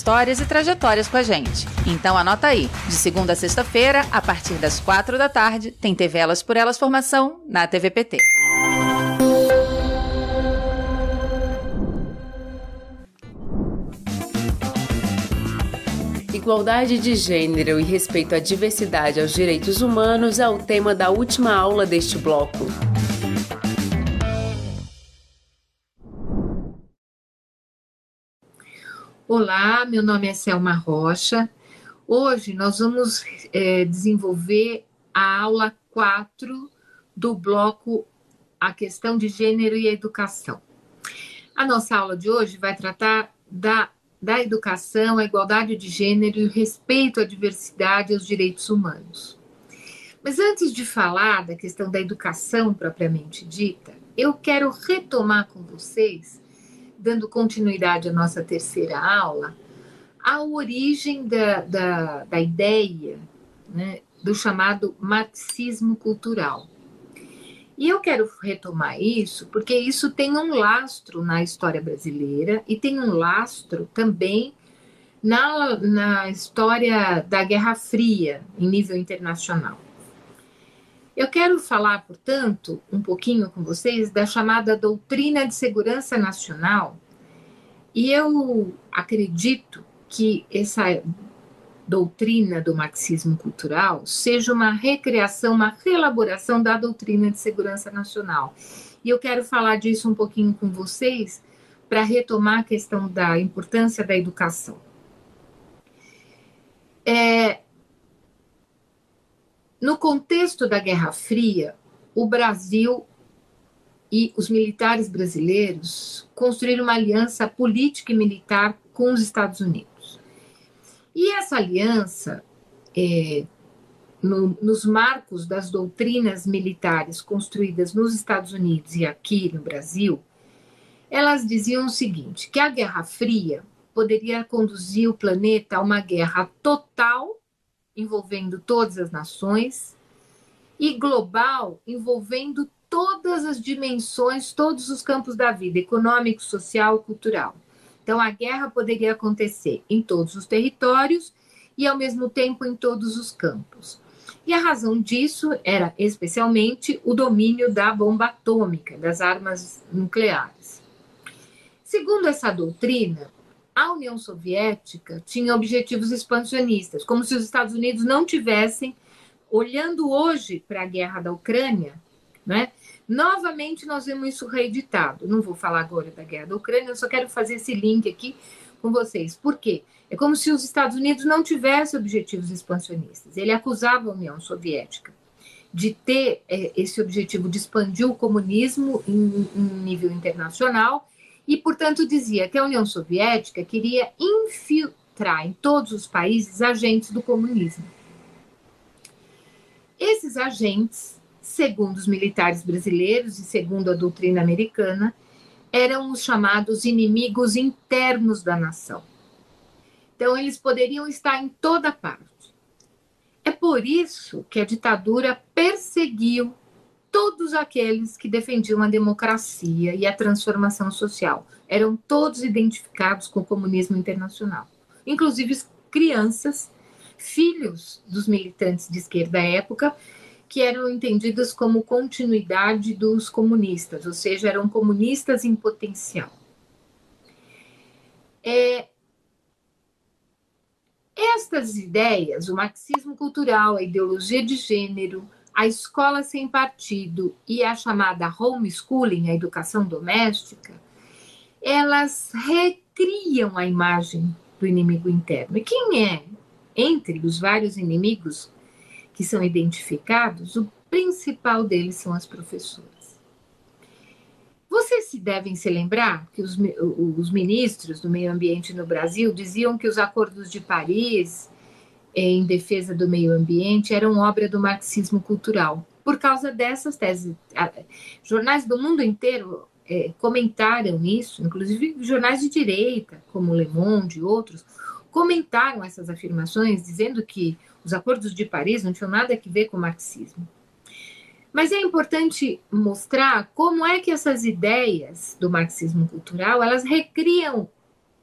histórias e trajetórias com a gente. Então anota aí, de segunda a sexta-feira, a partir das quatro da tarde, tem TV Elas por Elas Formação na TVPT. Igualdade de gênero e respeito à diversidade aos direitos humanos é o tema da última aula deste bloco. Olá, meu nome é Selma Rocha. Hoje nós vamos é, desenvolver a aula 4 do bloco A Questão de Gênero e Educação. A nossa aula de hoje vai tratar da, da educação, a igualdade de gênero e o respeito à diversidade e aos direitos humanos. Mas antes de falar da questão da educação propriamente dita, eu quero retomar com vocês dando continuidade à nossa terceira aula, a origem da, da, da ideia né, do chamado marxismo cultural. E eu quero retomar isso porque isso tem um lastro na história brasileira e tem um lastro também na, na história da Guerra Fria em nível internacional. Eu quero falar, portanto, um pouquinho com vocês da chamada doutrina de segurança nacional, e eu acredito que essa doutrina do marxismo cultural seja uma recriação, uma reelaboração da doutrina de segurança nacional. E eu quero falar disso um pouquinho com vocês para retomar a questão da importância da educação. É, no contexto da Guerra Fria, o Brasil e os militares brasileiros construíram uma aliança política e militar com os Estados Unidos. E essa aliança, é, no, nos marcos das doutrinas militares construídas nos Estados Unidos e aqui no Brasil, elas diziam o seguinte: que a Guerra Fria poderia conduzir o planeta a uma guerra total envolvendo todas as nações, e global, envolvendo todas as dimensões, todos os campos da vida, econômico, social, cultural. Então, a guerra poderia acontecer em todos os territórios e, ao mesmo tempo, em todos os campos. E a razão disso era especialmente o domínio da bomba atômica, das armas nucleares. Segundo essa doutrina, a União Soviética tinha objetivos expansionistas, como se os Estados Unidos não tivessem, olhando hoje para a guerra da Ucrânia, né? Novamente nós vemos isso reeditado. Não vou falar agora da guerra da Ucrânia, eu só quero fazer esse link aqui com vocês. Por quê? É como se os Estados Unidos não tivessem objetivos expansionistas. Ele acusava a União Soviética de ter é, esse objetivo de expandir o comunismo em, em nível internacional e, portanto, dizia que a União Soviética queria infiltrar em todos os países agentes do comunismo. Esses agentes, segundo os militares brasileiros e segundo a doutrina americana, eram os chamados inimigos internos da nação. Então, eles poderiam estar em toda parte. É por isso que a ditadura perseguiu todos aqueles que defendiam a democracia e a transformação social. Eram todos identificados com o comunismo internacional, inclusive crianças, filhos dos militantes de esquerda da época, que eram entendidos como continuidade dos comunistas, ou seja, eram comunistas em potencial. É, estas ideias, o marxismo cultural, a ideologia de gênero, a escola sem partido e a chamada homeschooling, a educação doméstica, elas recriam a imagem do inimigo interno. E quem é, entre os vários inimigos que são identificados, o principal deles são as professoras. Vocês se devem se lembrar que os, os ministros do meio ambiente no Brasil diziam que os acordos de Paris em defesa do meio ambiente eram obra do marxismo cultural. Por causa dessas teses, jornais do mundo inteiro é, comentaram isso, inclusive jornais de direita, como Le Monde e outros, comentaram essas afirmações, dizendo que os acordos de Paris não tinham nada a ver com o marxismo. Mas é importante mostrar como é que essas ideias do marxismo cultural elas recriam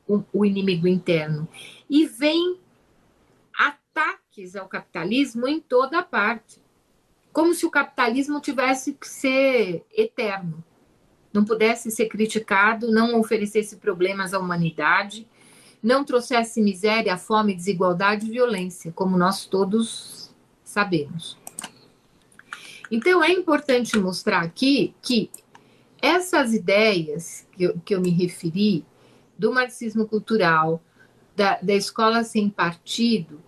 o, o inimigo interno e vêm ataques ao capitalismo em toda parte, como se o capitalismo tivesse que ser eterno não pudesse ser criticado, não oferecesse problemas à humanidade, não trouxesse miséria, fome, desigualdade e violência, como nós todos sabemos. Então, é importante mostrar aqui que essas ideias que eu, que eu me referi, do marxismo cultural, da, da escola sem partido,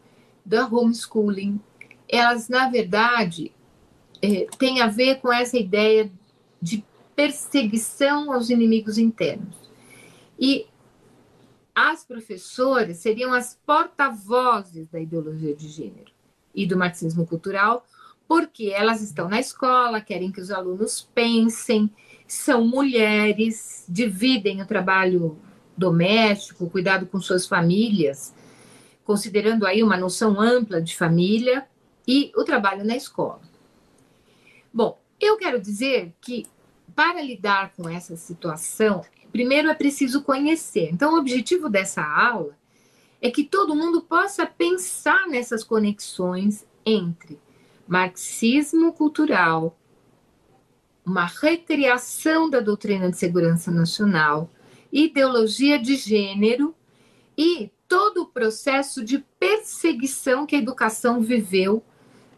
da homeschooling, elas, na verdade, é, têm a ver com essa ideia de perseguição aos inimigos internos. E as professoras seriam as porta-vozes da ideologia de gênero e do marxismo cultural, porque elas estão na escola, querem que os alunos pensem, são mulheres, dividem o trabalho doméstico, cuidado com suas famílias, considerando aí uma noção ampla de família e o trabalho na escola. Bom, eu quero dizer que para lidar com essa situação, primeiro é preciso conhecer. Então, o objetivo dessa aula é que todo mundo possa pensar nessas conexões entre marxismo cultural, uma recriação da doutrina de segurança nacional, ideologia de gênero e todo o processo de perseguição que a educação viveu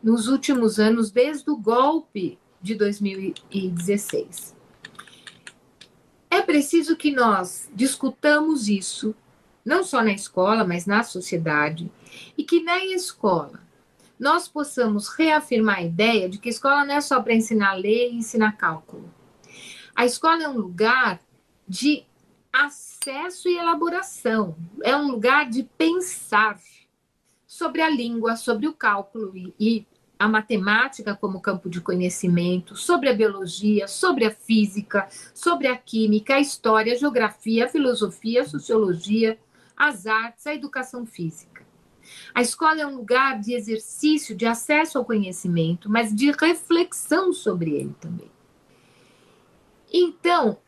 nos últimos anos, desde o golpe de 2016. É preciso que nós discutamos isso, não só na escola, mas na sociedade, e que na escola nós possamos reafirmar a ideia de que a escola não é só para ensinar a ler e ensinar cálculo. A escola é um lugar de acesso e elaboração, é um lugar de pensar sobre a língua, sobre o cálculo e, e a matemática como campo de conhecimento, sobre a biologia, sobre a física, sobre a química, a história, a geografia, a filosofia, a sociologia, as artes, a educação física. A escola é um lugar de exercício, de acesso ao conhecimento, mas de reflexão sobre ele também. Então,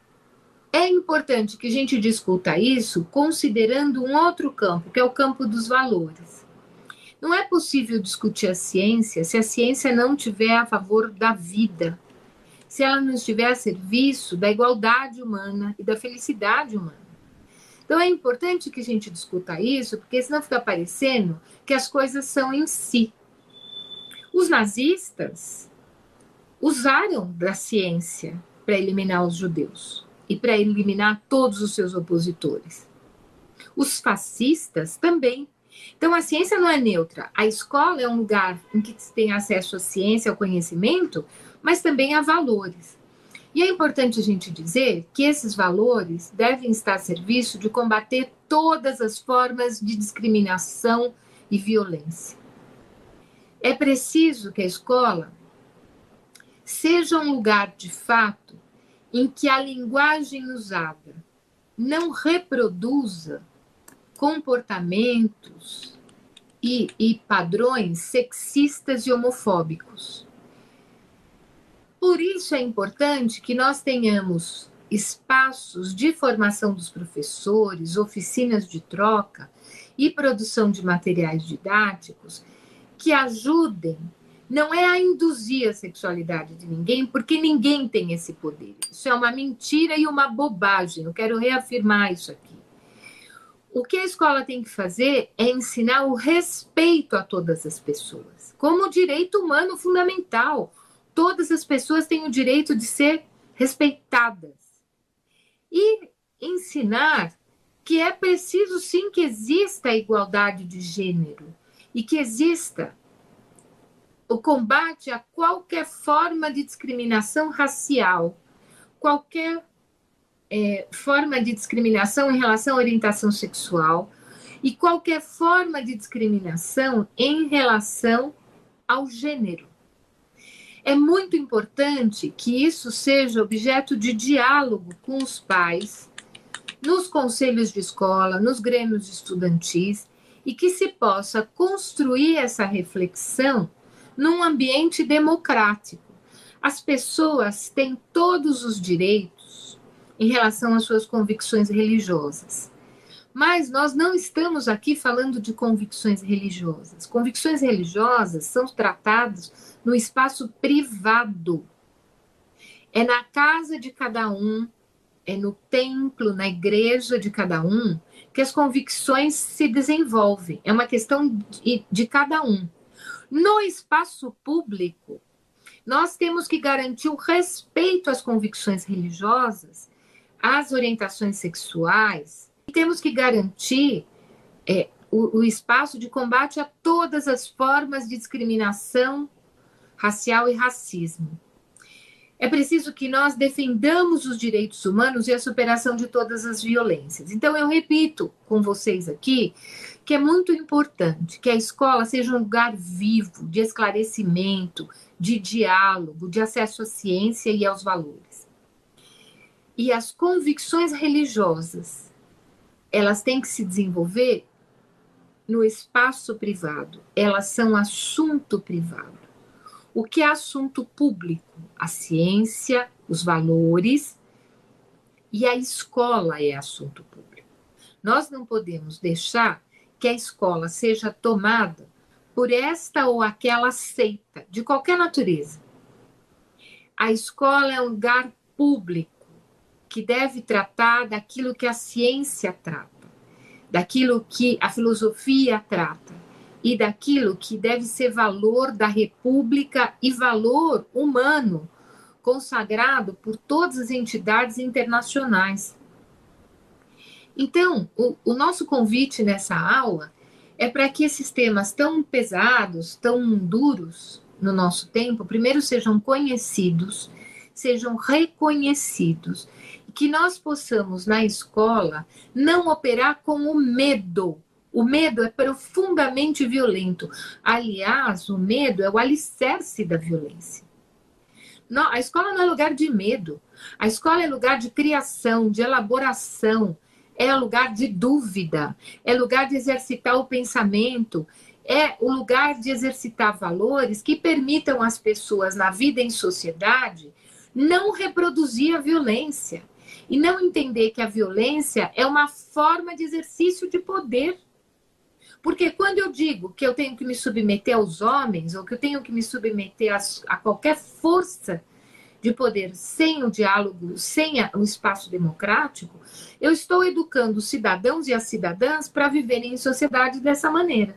é importante que a gente discuta isso considerando um outro campo, que é o campo dos valores. Não é possível discutir a ciência se a ciência não tiver a favor da vida, se ela não estiver a serviço da igualdade humana e da felicidade humana. Então é importante que a gente discuta isso, porque senão fica parecendo que as coisas são em si. Os nazistas usaram da ciência para eliminar os judeus e para eliminar todos os seus opositores. Os fascistas também então, a ciência não é neutra. A escola é um lugar em que se tem acesso à ciência, ao conhecimento, mas também a valores. E é importante a gente dizer que esses valores devem estar a serviço de combater todas as formas de discriminação e violência. É preciso que a escola seja um lugar de fato em que a linguagem usada não reproduza comportamentos e, e padrões sexistas e homofóbicos. Por isso é importante que nós tenhamos espaços de formação dos professores, oficinas de troca e produção de materiais didáticos que ajudem. Não é a induzir a sexualidade de ninguém, porque ninguém tem esse poder. Isso é uma mentira e uma bobagem. Eu quero reafirmar isso aqui. O que a escola tem que fazer é ensinar o respeito a todas as pessoas, como direito humano fundamental. Todas as pessoas têm o direito de ser respeitadas. E ensinar que é preciso sim que exista a igualdade de gênero e que exista o combate a qualquer forma de discriminação racial, qualquer é, forma de discriminação em relação à orientação sexual e qualquer forma de discriminação em relação ao gênero. É muito importante que isso seja objeto de diálogo com os pais, nos conselhos de escola, nos grêmios estudantis, e que se possa construir essa reflexão num ambiente democrático. As pessoas têm todos os direitos em relação às suas convicções religiosas. Mas nós não estamos aqui falando de convicções religiosas. Convicções religiosas são tratadas no espaço privado. É na casa de cada um, é no templo, na igreja de cada um, que as convicções se desenvolvem. É uma questão de, de cada um. No espaço público, nós temos que garantir o respeito às convicções religiosas, às orientações sexuais, temos que garantir é, o, o espaço de combate a todas as formas de discriminação racial e racismo. É preciso que nós defendamos os direitos humanos e a superação de todas as violências. Então, eu repito com vocês aqui que é muito importante que a escola seja um lugar vivo, de esclarecimento, de diálogo, de acesso à ciência e aos valores. E as convicções religiosas elas têm que se desenvolver no espaço privado, elas são assunto privado. O que é assunto público? A ciência, os valores e a escola é assunto público. Nós não podemos deixar que a escola seja tomada por esta ou aquela seita, de qualquer natureza. A escola é um lugar público que deve tratar daquilo que a ciência trata, daquilo que a filosofia trata e daquilo que deve ser valor da república e valor humano consagrado por todas as entidades internacionais. Então, o, o nosso convite nessa aula é para que esses temas tão pesados, tão duros no nosso tempo, primeiro sejam conhecidos, sejam reconhecidos que nós possamos, na escola, não operar com o medo. O medo é profundamente violento. Aliás, o medo é o alicerce da violência. Não, a escola não é lugar de medo. A escola é lugar de criação, de elaboração, é lugar de dúvida, é lugar de exercitar o pensamento, é o lugar de exercitar valores que permitam às pessoas na vida em sociedade não reproduzir a violência e não entender que a violência é uma forma de exercício de poder. Porque quando eu digo que eu tenho que me submeter aos homens, ou que eu tenho que me submeter a, a qualquer força de poder sem o diálogo, sem o espaço democrático, eu estou educando os cidadãos e as cidadãs para viverem em sociedade dessa maneira.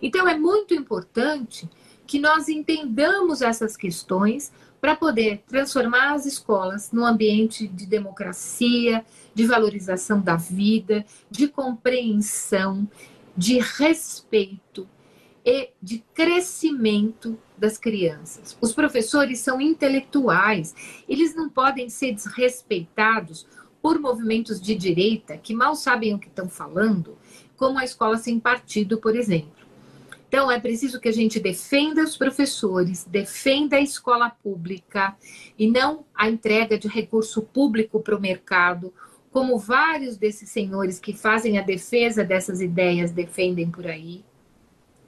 Então é muito importante que nós entendamos essas questões para poder transformar as escolas num ambiente de democracia, de valorização da vida, de compreensão, de respeito e de crescimento das crianças. Os professores são intelectuais, eles não podem ser desrespeitados por movimentos de direita que mal sabem o que estão falando, como a escola sem partido, por exemplo. Então, é preciso que a gente defenda os professores, defenda a escola pública e não a entrega de recurso público para o mercado, como vários desses senhores que fazem a defesa dessas ideias defendem por aí.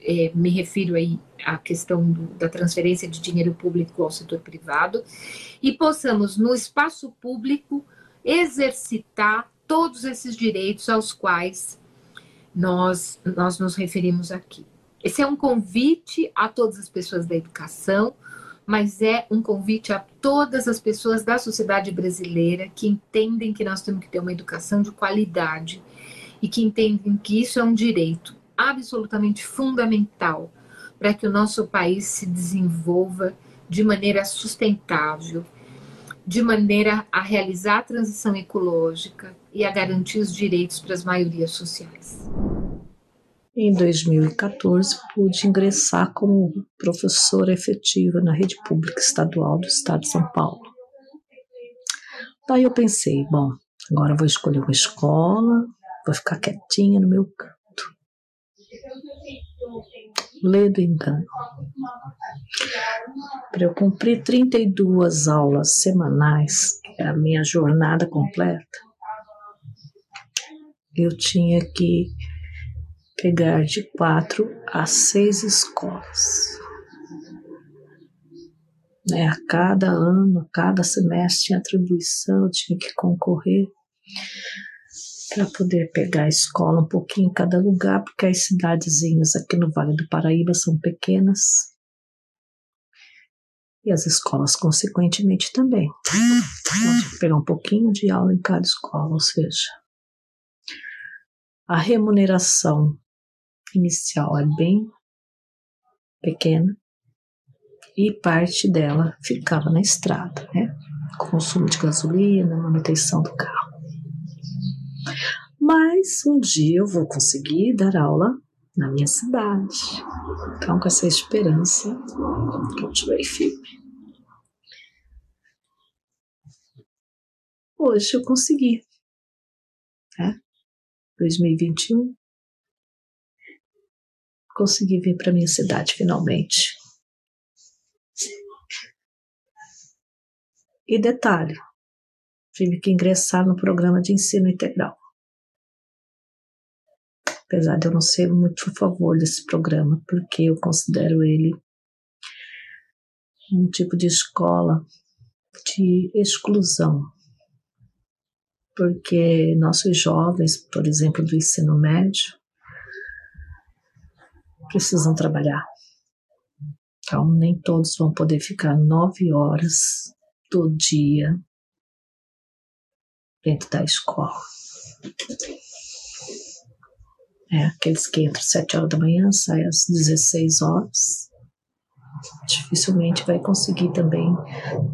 É, me refiro aí à questão do, da transferência de dinheiro público ao setor privado, e possamos, no espaço público, exercitar todos esses direitos aos quais nós, nós nos referimos aqui. Esse é um convite a todas as pessoas da educação, mas é um convite a todas as pessoas da sociedade brasileira que entendem que nós temos que ter uma educação de qualidade e que entendem que isso é um direito absolutamente fundamental para que o nosso país se desenvolva de maneira sustentável, de maneira a realizar a transição ecológica e a garantir os direitos para as maiorias sociais. Em 2014, pude ingressar como professora efetiva na rede pública estadual do estado de São Paulo. Daí eu pensei, bom, Agora vou escolher uma escola, vou ficar quietinha no meu canto. Ledo engano. Para eu cumprir 32 aulas semanais, que é a minha jornada completa, eu tinha que pegar de quatro a seis escolas. Né? A cada ano, a cada semestre tinha atribuição, tinha que concorrer para poder pegar a escola um pouquinho em cada lugar, porque as cidadezinhas aqui no Vale do Paraíba são pequenas. E as escolas, consequentemente, também. Então, pegar um pouquinho de aula em cada escola, ou seja, a remuneração inicial é bem pequena e parte dela ficava na estrada, né? Consumo de gasolina, manutenção do carro. Mas um dia eu vou conseguir dar aula na minha cidade. Então, com essa esperança, continuei firme. Hoje eu consegui. Né? 2021, consegui vir para minha cidade finalmente. E detalhe, tive que ingressar no programa de ensino integral. Apesar de eu não ser muito a favor desse programa, porque eu considero ele um tipo de escola de exclusão. Porque nossos jovens, por exemplo, do ensino médio, precisam trabalhar. Então, nem todos vão poder ficar nove horas do dia dentro da escola. É, aqueles que entram às 7 horas da manhã, saem às 16 horas. Dificilmente vai conseguir também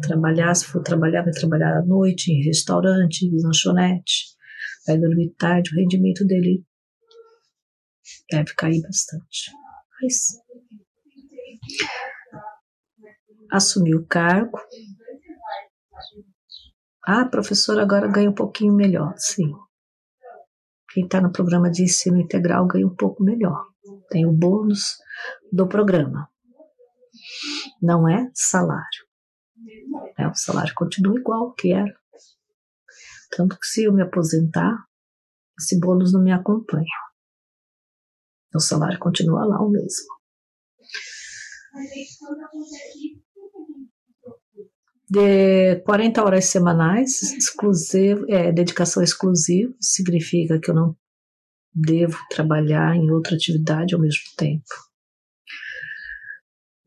trabalhar. Se for trabalhar, vai trabalhar à noite, em restaurante, em lanchonete. Vai dormir tarde, o rendimento dele deve cair bastante. Mas assumir o cargo, ah, professor, agora ganha um pouquinho melhor. Sim. Quem está no programa de ensino integral ganha um pouco melhor. Tem o bônus do programa. Não é salário. É, o salário continua igual que era. Tanto que se eu me aposentar, esse bônus não me acompanha. O salário continua lá o mesmo de 40 horas semanais, exclusivo, é, dedicação exclusiva, significa que eu não devo trabalhar em outra atividade ao mesmo tempo.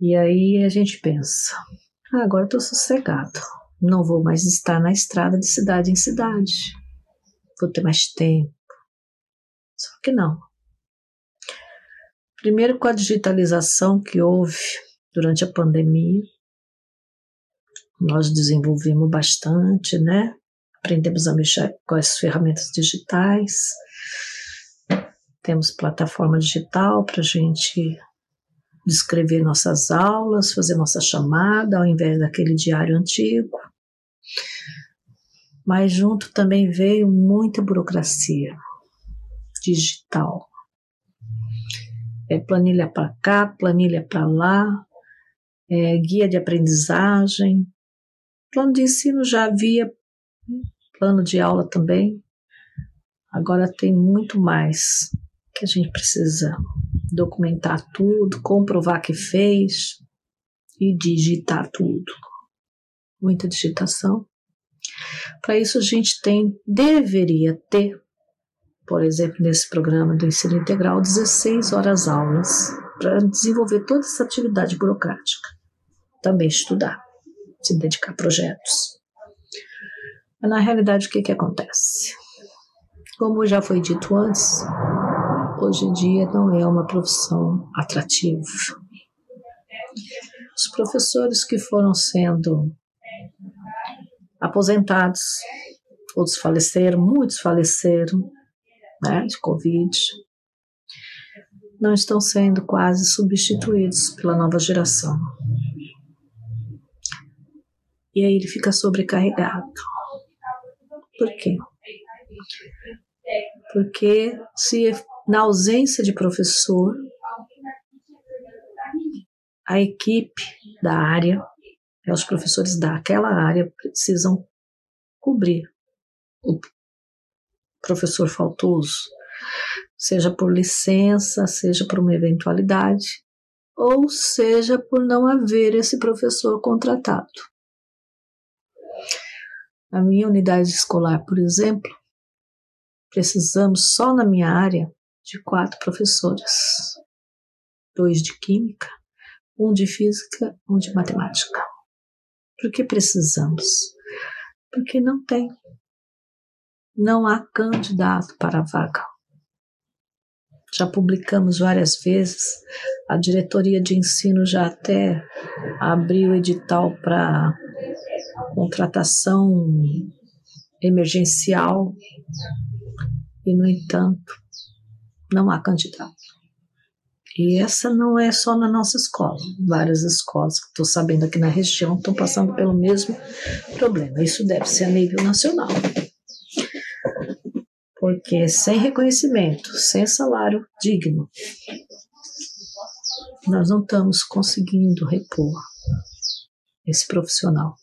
E aí a gente pensa, ah, agora estou sossegado, não vou mais estar na estrada de cidade em cidade, vou ter mais tempo. Só que não. Primeiro, com a digitalização que houve durante a pandemia, nós desenvolvemos bastante, né? Aprendemos a mexer com as ferramentas digitais. Temos plataforma digital para a gente descrever nossas aulas, fazer nossa chamada, ao invés daquele diário antigo. Mas junto também veio muita burocracia digital. É planilha para cá, planilha para lá, é guia de aprendizagem, Plano de ensino já havia, plano de aula também. Agora tem muito mais que a gente precisa documentar tudo, comprovar que fez e digitar tudo. Muita digitação. Para isso a gente tem, deveria ter, por exemplo, nesse programa do ensino integral, 16 horas aulas para desenvolver toda essa atividade burocrática. Também estudar se dedicar a projetos. Mas na realidade, o que, que acontece? Como já foi dito antes, hoje em dia não é uma profissão atrativa. Os professores que foram sendo aposentados, outros faleceram, muitos faleceram né, de Covid, não estão sendo quase substituídos pela nova geração e aí ele fica sobrecarregado. Por quê? Porque se na ausência de professor, a equipe da área, né, os professores daquela área precisam cobrir o professor faltoso, seja por licença, seja por uma eventualidade, ou seja por não haver esse professor contratado. Na minha unidade escolar, por exemplo, precisamos só na minha área de quatro professores: dois de química, um de física, um de matemática. Por que precisamos? Porque não tem. Não há candidato para a vaga. Já publicamos várias vezes, a diretoria de ensino já até abriu edital para contratação emergencial e, no entanto, não há candidato. E essa não é só na nossa escola. Várias escolas que estou sabendo aqui na região estão passando pelo mesmo problema. Isso deve ser a nível nacional. Porque sem reconhecimento, sem salário digno, nós não estamos conseguindo repor esse profissional.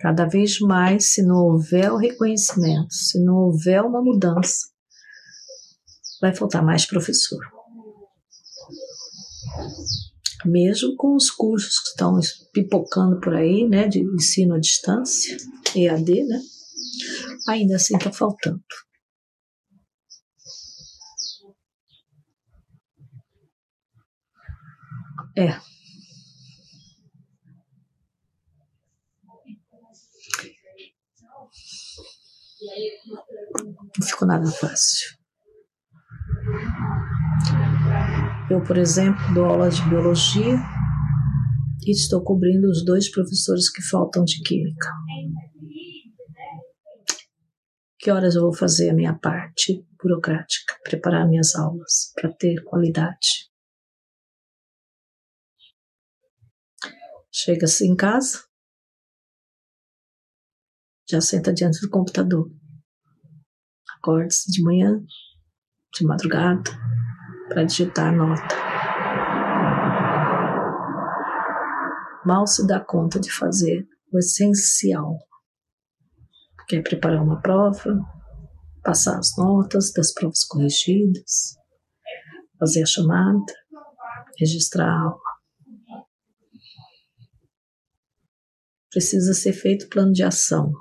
Cada vez mais, se não houver o reconhecimento, se não houver uma mudança, vai faltar mais professor mesmo com os cursos que estão pipocando por aí, né, de ensino à distância, EAD, né, ainda assim está faltando. É. Não ficou nada fácil. Eu, por exemplo, dou aula de biologia e estou cobrindo os dois professores que faltam de química. Que horas eu vou fazer a minha parte burocrática, preparar minhas aulas para ter qualidade? Chega-se em casa, já senta diante do computador. Acorda-se de manhã, de madrugada, para digitar a nota. Mal se dá conta de fazer o essencial, que é preparar uma prova, passar as notas das provas corrigidas, fazer a chamada, registrar a aula. Precisa ser feito plano de ação,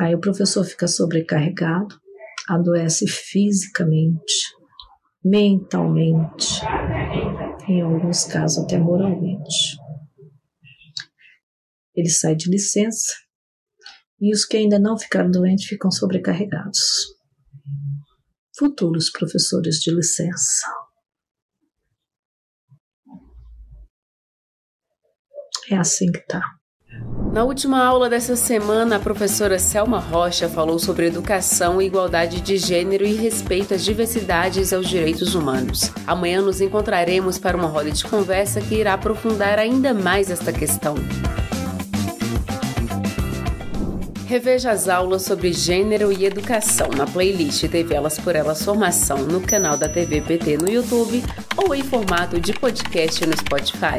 Aí o professor fica sobrecarregado, adoece fisicamente, mentalmente, em alguns casos até moralmente. Ele sai de licença e os que ainda não ficaram doentes ficam sobrecarregados. Futuros professores de licença. É assim que tá. Na última aula dessa semana, a professora Selma Rocha falou sobre educação, igualdade de gênero e respeito às diversidades e aos direitos humanos. Amanhã nos encontraremos para uma roda de conversa que irá aprofundar ainda mais esta questão. Reveja as aulas sobre gênero e educação na playlist TV Elas por Elas Formação no canal da TV PT no YouTube ou em formato de podcast no Spotify.